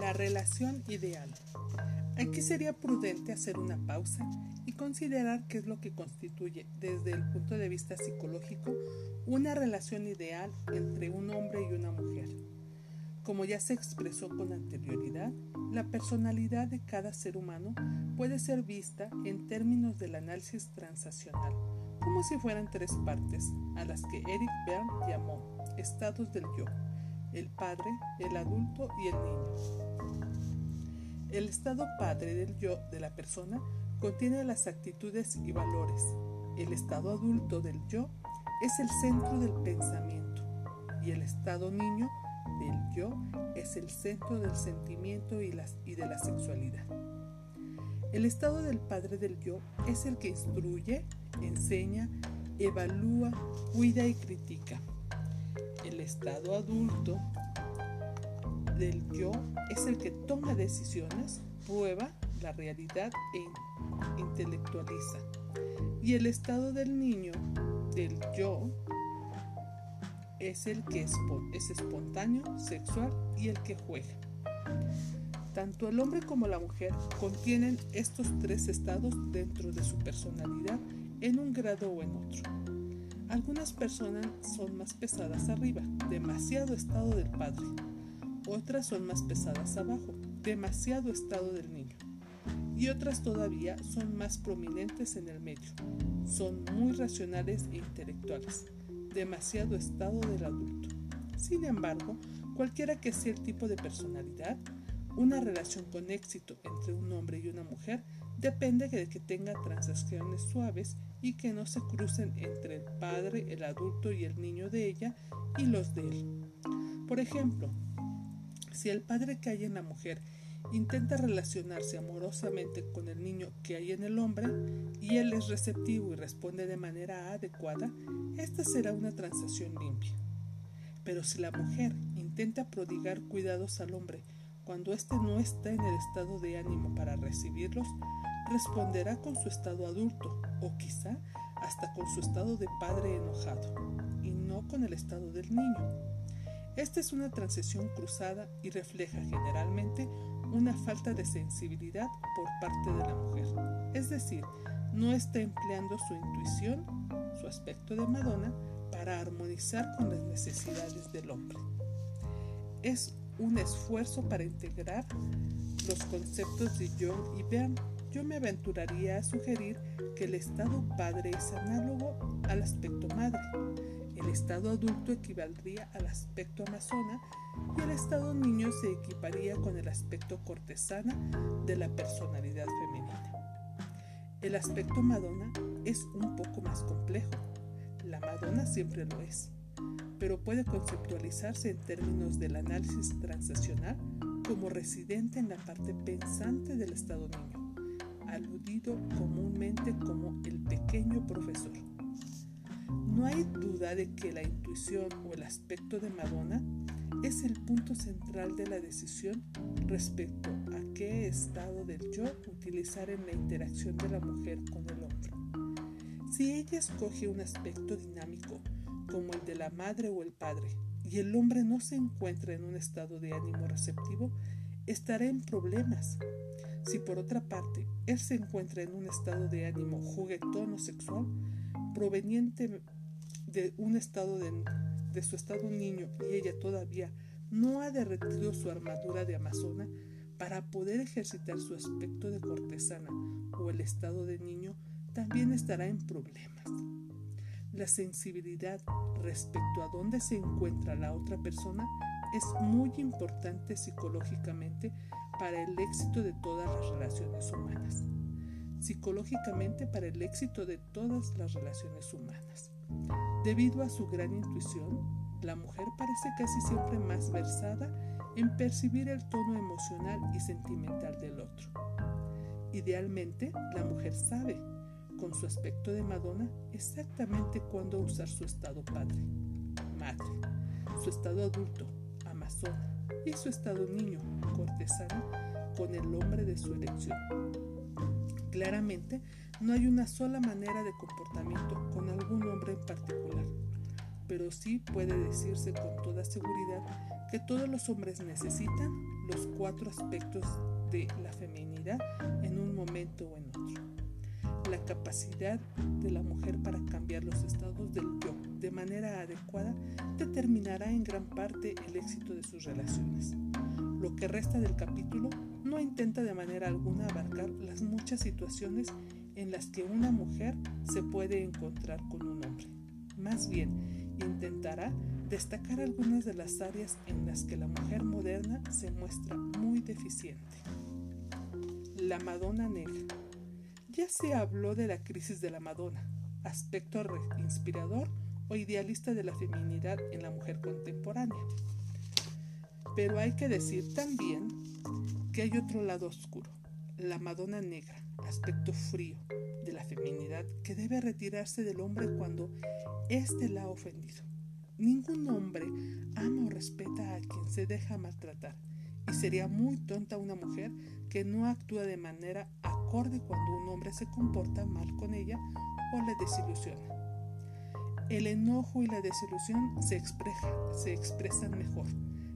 La relación ideal. Aquí sería prudente hacer una pausa y considerar qué es lo que constituye desde el punto de vista psicológico una relación ideal entre un hombre y una mujer. Como ya se expresó con anterioridad, la personalidad de cada ser humano puede ser vista en términos del análisis transaccional, como si fueran tres partes, a las que Eric Bern llamó estados del yo el padre, el adulto y el niño. El estado padre del yo de la persona contiene las actitudes y valores. El estado adulto del yo es el centro del pensamiento y el estado niño del yo es el centro del sentimiento y, de la sexualidad. El estado del padre del yo es el que instruye, enseña, evalúa, cuida y critica el estado adulto del yo es el que toma decisiones, prueba la realidad e intelectualiza. Y el estado del niño, del yo, es el que es, es espontáneo, sexual y el que juega. Tanto el hombre como la mujer contienen estos tres estados dentro de su personalidad en un grado o en otro. Algunas personas son más pesadas arriba, demasiado estado del padre. Otras son más pesadas abajo, demasiado estado del niño. Y otras todavía son más prominentes en el medio. Son muy racionales e intelectuales, demasiado estado del adulto. Sin embargo, cualquiera que sea el tipo de personalidad, una relación con éxito entre un hombre y una mujer depende de que tenga transacciones suaves y que no se crucen entre el padre, el adulto y el niño de ella y los de él. Por ejemplo, si el padre que hay en la mujer intenta relacionarse amorosamente con el niño que hay en el hombre y él es receptivo y responde de manera adecuada, esta será una transacción limpia. Pero si la mujer intenta prodigar cuidados al hombre cuando éste no está en el estado de ánimo para recibirlos, responderá con su estado adulto o quizá hasta con su estado de padre enojado y no con el estado del niño. Esta es una transición cruzada y refleja generalmente una falta de sensibilidad por parte de la mujer. Es decir, no está empleando su intuición, su aspecto de Madonna, para armonizar con las necesidades del hombre. Es un esfuerzo para integrar los conceptos de Jung y Bern yo me aventuraría a sugerir que el estado padre es análogo al aspecto madre. El estado adulto equivaldría al aspecto amazona y el estado niño se equiparía con el aspecto cortesana de la personalidad femenina. El aspecto Madonna es un poco más complejo. La Madonna siempre lo es, pero puede conceptualizarse en términos del análisis transaccional como residente en la parte pensante del estado niño aludido comúnmente como el pequeño profesor. No hay duda de que la intuición o el aspecto de Madonna es el punto central de la decisión respecto a qué estado del yo utilizar en la interacción de la mujer con el hombre. Si ella escoge un aspecto dinámico como el de la madre o el padre y el hombre no se encuentra en un estado de ánimo receptivo, estará en problemas si por otra parte él se encuentra en un estado de ánimo juguetón o sexual, proveniente de un estado de, de su estado niño y ella todavía no ha derretido su armadura de amazona para poder ejercitar su aspecto de cortesana o el estado de niño, también estará en problemas. La sensibilidad respecto a dónde se encuentra la otra persona es muy importante psicológicamente para el éxito de todas las relaciones humanas. Psicológicamente para el éxito de todas las relaciones humanas. Debido a su gran intuición, la mujer parece casi siempre más versada en percibir el tono emocional y sentimental del otro. Idealmente, la mujer sabe, con su aspecto de Madonna, exactamente cuándo usar su estado padre, madre, su estado adulto, y su estado niño, cortesano, con el hombre de su elección. Claramente, no hay una sola manera de comportamiento con algún hombre en particular. pero sí puede decirse con toda seguridad que todos los hombres necesitan los cuatro aspectos de la feminidad en un momento o en otro. La capacidad de la mujer para cambiar los estados del yo de manera adecuada determinará en gran parte el éxito de sus relaciones. Lo que resta del capítulo no intenta de manera alguna abarcar las muchas situaciones en las que una mujer se puede encontrar con un hombre. Más bien, intentará destacar algunas de las áreas en las que la mujer moderna se muestra muy deficiente. La Madonna Negra. Ya se habló de la crisis de la Madonna, aspecto inspirador o idealista de la feminidad en la mujer contemporánea. Pero hay que decir también que hay otro lado oscuro, la Madonna negra, aspecto frío de la feminidad que debe retirarse del hombre cuando éste la ha ofendido. Ningún hombre ama o respeta a quien se deja maltratar y sería muy tonta una mujer que no actúa de manera acorde cuando un hombre se comporta mal con ella o le desilusiona. El enojo y la desilusión se, expresan mejor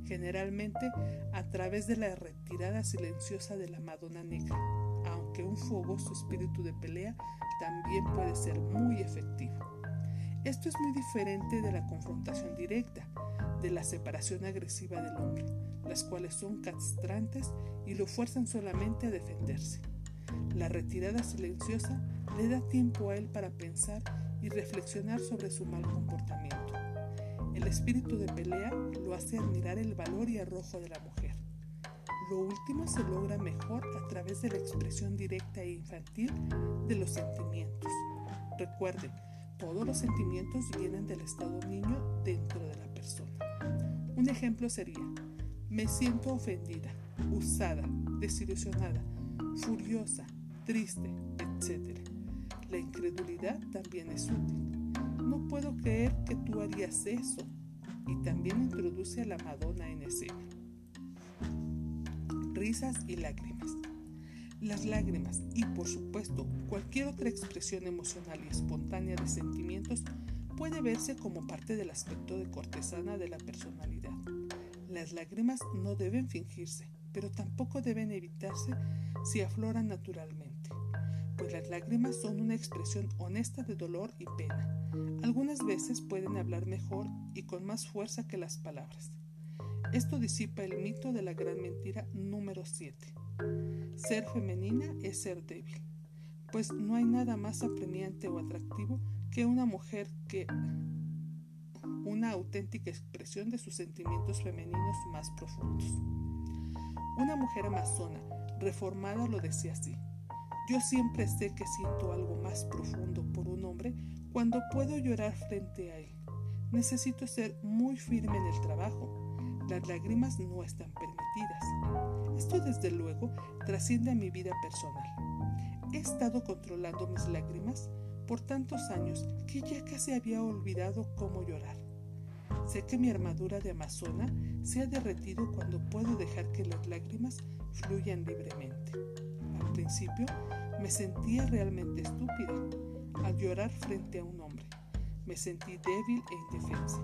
generalmente a través de la retirada silenciosa de la Madonna Negra, aunque un fogoso espíritu de pelea también puede ser muy efectivo. Esto es muy diferente de la confrontación directa, de la separación agresiva del hombre, las cuales son castrantes y lo fuerzan solamente a defenderse. La retirada silenciosa le da tiempo a él para pensar y reflexionar sobre su mal comportamiento. El espíritu de pelea lo hace admirar el valor y arrojo de la mujer. Lo último se logra mejor a través de la expresión directa e infantil de los sentimientos. Recuerde, todos los sentimientos vienen del estado niño dentro de la persona. Un ejemplo sería, me siento ofendida, usada, desilusionada, furiosa, triste, etc. La incredulidad también es útil no puedo creer que tú harías eso. Y también introduce a la Madonna en escena. Risas y lágrimas. Las lágrimas y por supuesto cualquier otra expresión emocional y espontánea de sentimientos puede verse como parte del aspecto de cortesana de la personalidad. Las lágrimas no deben fingirse, pero tampoco deben evitarse si afloran naturalmente, pues las lágrimas son una expresión honesta de dolor y pena algunas veces pueden hablar mejor y con más fuerza que las palabras. Esto disipa el mito de la gran mentira número 7. Ser femenina es ser débil, pues no hay nada más apremiante o atractivo que una mujer que una auténtica expresión de sus sentimientos femeninos más profundos. Una mujer amazona, reformada, lo decía así. Yo siempre sé que siento algo más profundo por un hombre cuando puedo llorar frente a él. Necesito ser muy firme en el trabajo. Las lágrimas no están permitidas. Esto desde luego trasciende a mi vida personal. He estado controlando mis lágrimas por tantos años que ya casi había olvidado cómo llorar. Sé que mi armadura de amazona se ha derretido cuando puedo dejar que las lágrimas fluyan libremente. Al principio me sentía realmente estúpida al llorar frente a un hombre. Me sentí débil e indefensa.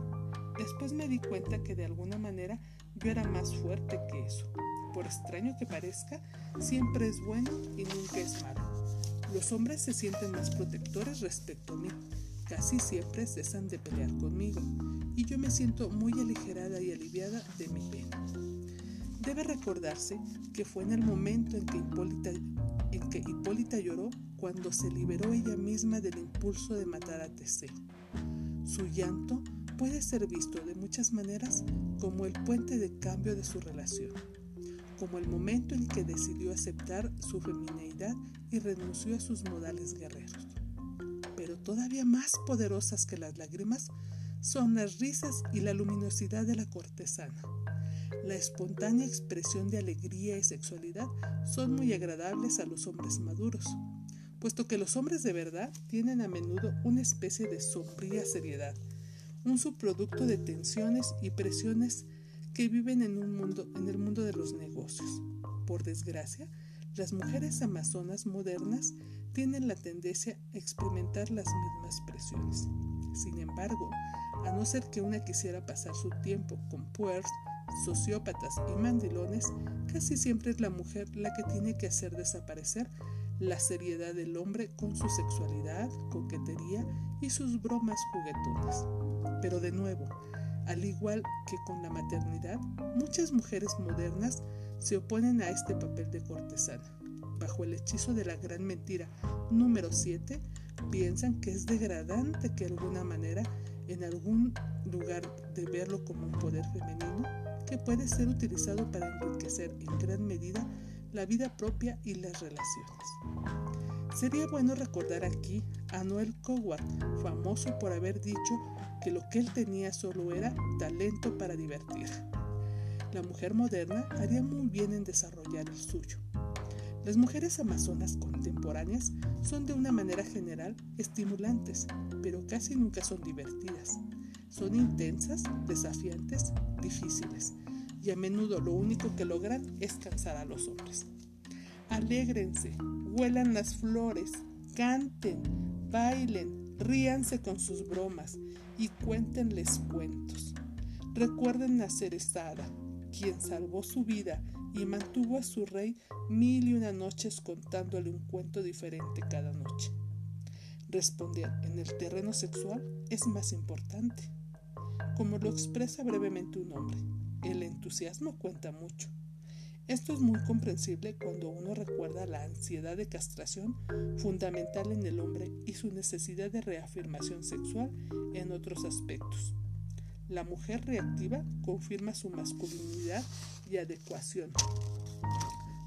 Después me di cuenta que de alguna manera yo era más fuerte que eso. Por extraño que parezca, siempre es bueno y nunca es malo. Los hombres se sienten más protectores respecto a mí. Casi siempre cesan de pelear conmigo y yo me siento muy aligerada y aliviada de mi pena. Debe recordarse que fue en el momento en que Hipólita, en que Hipólita lloró cuando se liberó ella misma del impulso de matar a Teseo. Su llanto puede ser visto de muchas maneras como el puente de cambio de su relación, como el momento en que decidió aceptar su femineidad y renunció a sus modales guerreros. Todavía más poderosas que las lágrimas son las risas y la luminosidad de la cortesana. La espontánea expresión de alegría y sexualidad son muy agradables a los hombres maduros, puesto que los hombres de verdad tienen a menudo una especie de sombría seriedad, un subproducto de tensiones y presiones que viven en, un mundo, en el mundo de los negocios. Por desgracia, las mujeres amazonas modernas tienen la tendencia a experimentar las mismas presiones. Sin embargo, A no ser que una quisiera pasar su tiempo con puers, sociópatas y mandilones, casi siempre es la mujer la que tiene que hacer desaparecer la seriedad del hombre con su sexualidad, coquetería y sus bromas juguetonas. Pero de nuevo, al igual que con la maternidad, muchas mujeres modernas se oponen a este papel de cortesana. Bajo el hechizo de la gran mentira número 7, piensan que es degradante que de alguna manera, en algún lugar de verlo como un poder femenino, que puede ser utilizado para enriquecer en gran medida la vida propia y las relaciones. Sería bueno recordar aquí a Noel Coward, famoso por haber dicho que lo que él tenía solo era talento para divertir. La mujer moderna haría muy bien en desarrollar el suyo. Las mujeres amazonas contemporáneas son de una manera general estimulantes, pero casi nunca son divertidas. Son intensas, desafiantes, difíciles, y a menudo lo único que logran es cansar a los hombres. Alégrense, huelan las flores, canten, bailen, ríanse con sus bromas y cuéntenles cuentos. Recuerden a Cerezada, quien salvó su vida y mantuvo a su rey mil y una noches contándole un cuento diferente cada noche. Responder en el terreno sexual es más importante. Como lo expresa brevemente un hombre, el entusiasmo cuenta mucho. Esto es muy comprensible cuando uno recuerda la ansiedad de castración fundamental en el hombre y su necesidad de reafirmación sexual en otros aspectos. La mujer reactiva confirma su masculinidad y adecuación.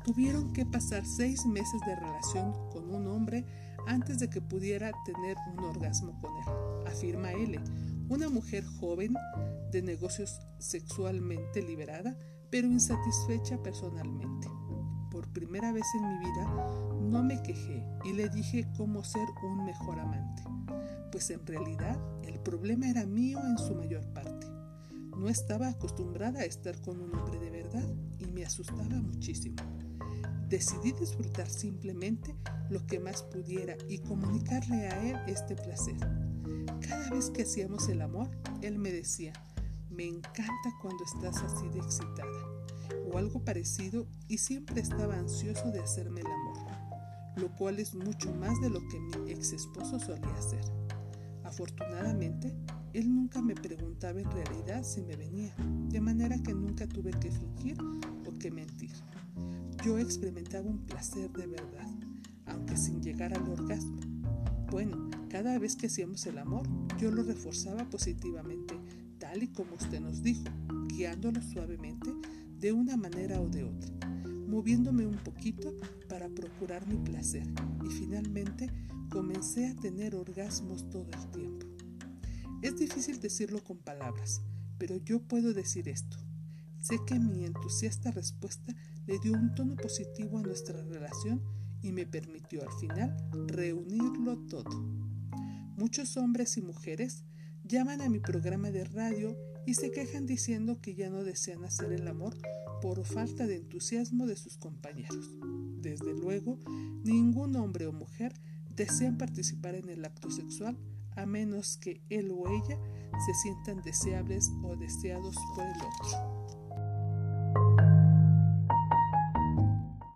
Tuvieron que pasar seis meses de relación con un hombre antes de que pudiera tener un orgasmo con él, afirma L, una mujer joven de negocios sexualmente liberada, pero insatisfecha personalmente. Por primera vez en mi vida me quejé y le dije cómo ser un mejor amante, pues en realidad el problema era mío en su mayor parte. No estaba acostumbrada a estar con un hombre de verdad y me asustaba muchísimo. Decidí disfrutar simplemente lo que más pudiera y comunicarle a él este placer cada vez que hacíamos el amor, él me decía, me encanta cuando estás así de excitada, o algo parecido, y siempre estaba ansioso de hacerme el amor, lo cual es mucho más de lo que mi ex esposo solía hacer. Afortunadamente, él nunca me preguntaba en realidad si me venía, de manera que nunca tuve que fingir o que mentir. Yo experimentaba un placer de verdad, aunque sin llegar al orgasmo. Bueno, cada vez que hacíamos el amor, yo lo reforzaba positivamente, tal y como usted nos dijo, guiándolo suavemente de una manera o de otra, moviéndome un poquito para procurar mi placer y finalmente comencé a tener orgasmos todo el tiempo. Es difícil decirlo con palabras, pero yo puedo decir esto. Sé que mi entusiasta respuesta le dio un tono positivo a nuestra relación y me permitió al final reunirlo todo. Muchos hombres y mujeres llaman a mi programa de radio y se quejan diciendo que ya no desean hacer el amor por falta de entusiasmo de sus compañeros. Desde luego, ningún hombre o mujer desean participar en el acto sexual a menos que él o ella se sientan deseables o deseados por el otro.